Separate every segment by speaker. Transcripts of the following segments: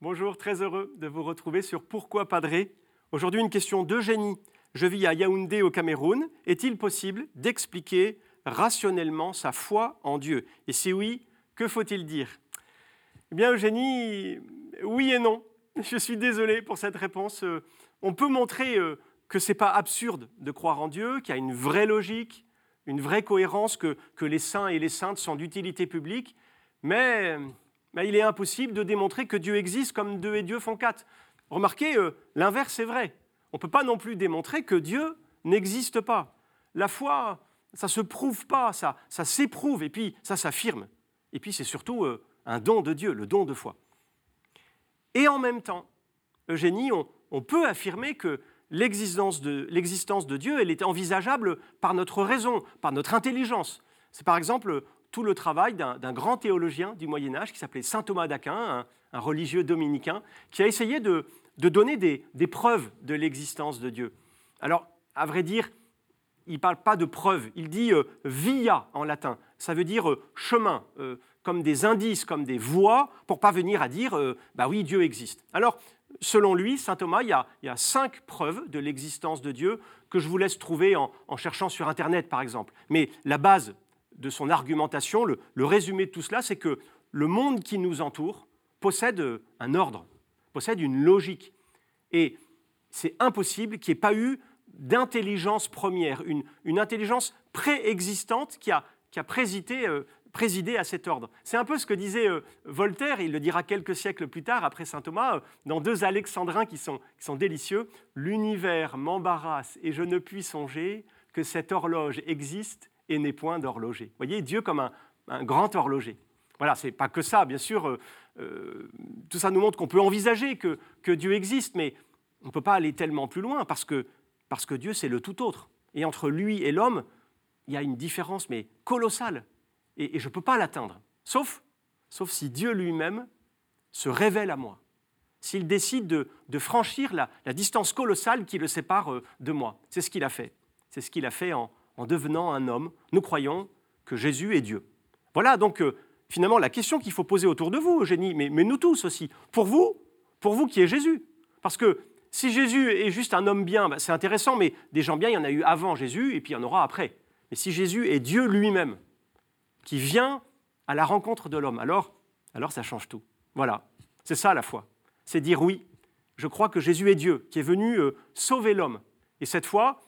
Speaker 1: bonjour, très heureux de vous retrouver sur Pourquoi Padré Aujourd'hui, une question d'Eugénie. Je vis à Yaoundé au Cameroun. Est-il possible d'expliquer rationnellement sa foi en Dieu? Et si oui, que faut-il dire? Eh bien, Eugénie, oui et non. Je suis désolé pour cette réponse. Euh, on peut montrer euh, que ce n'est pas absurde de croire en Dieu, qu'il y a une vraie logique, une vraie cohérence, que, les saints et les saintes sont d'utilité publique, mais, il est impossible de démontrer que Dieu existe comme deux et Dieu font quatre. Remarquez, euh, l'inverse est vrai. On ne peut pas non plus démontrer que Dieu n'existe pas. La foi, ça ne se prouve pas, ça, ça s'éprouve, et puis ça s'affirme. Et puis c'est surtout euh, un don de Dieu, le don de foi. Et en même temps, Eugénie, on peut affirmer que l'existence de, Dieu, elle est envisageable par notre raison, par notre intelligence. C'est par exemple tout le travail d'un grand théologien du Moyen Âge qui s'appelait Saint Thomas d'Aquin, un, religieux dominicain, qui a essayé de, donner des, preuves de l'existence de Dieu. Alors, à vrai dire, il ne parle pas de preuves, il dit euh, via en latin, ça veut dire euh, chemin, euh, comme des indices, comme des voies, pour parvenir à dire, bah oui, Dieu existe. Alors, selon lui, saint Thomas, il y, a, cinq preuves de l'existence de Dieu que je vous laisse trouver en, cherchant sur Internet, par exemple. Mais la base de son argumentation, le, résumé de tout cela, c'est que le monde qui nous entoure possède un ordre, possède une logique. Et c'est impossible qu'il n'y ait pas eu d'intelligence première, une, intelligence préexistante qui a, présidé, euh, présider à cet ordre. C'est un peu ce que disait euh, Voltaire, il le dira quelques siècles plus tard, après saint Thomas, euh, dans deux alexandrins qui sont délicieux. L'univers m'embarrasse et je ne puis songer que cette horloge existe et n'est point d'horloger. Vous voyez, Dieu comme un, grand horloger. Voilà, c'est pas que ça, bien sûr. Euh, tout ça nous montre qu'on peut envisager que, Dieu existe, mais on ne peut pas aller tellement plus loin parce que, Dieu, c'est le tout autre. Et entre lui et l'homme, il y a une différence, mais colossale et, je ne peux pas l'atteindre. Sauf, sauf si Dieu lui-même se révèle à moi, s'il décide de, franchir la, distance colossale qui le sépare euh, de moi. C'est ce qu'il a fait. C'est ce qu'il a fait en, devenant un homme. Nous croyons que Jésus est Dieu. Voilà donc euh, finalement la question qu'il faut poser autour de vous, Eugénie, mais, nous tous aussi. Pour vous, pour vous qui est Jésus. Parce que si Jésus est juste un homme bien, bah, c'est intéressant, mais des gens bien, il y en a eu avant Jésus et puis il y en aura après. Mais si Jésus est Dieu lui-même, qui vient à la rencontre de l'homme. Alors, ça change tout. Voilà, c'est ça la foi. C'est dire oui, je crois que Jésus est Dieu, qui est venu euh, sauver l'homme. Et cette foi,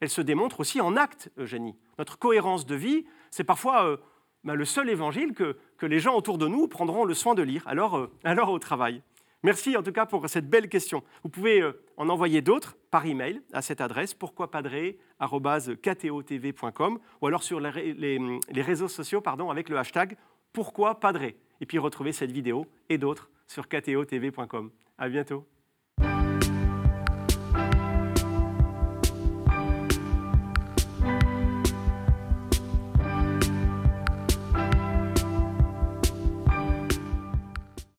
Speaker 1: elle se démontre aussi en acte, Eugénie. Notre cohérence de vie, c'est parfois euh, bah, le seul évangile que, que, les gens autour de nous prendront le soin de lire, alors, euh, alors au travail. Merci en tout cas pour cette belle question. Vous pouvez euh, en envoyer d'autres par email à cette adresse pourquoipadré@ktotv.com ou alors sur les, réseaux sociaux pardon, avec le hashtag pourquoipadré. Et puis retrouvez cette vidéo et d'autres sur ktotv.com. À bientôt.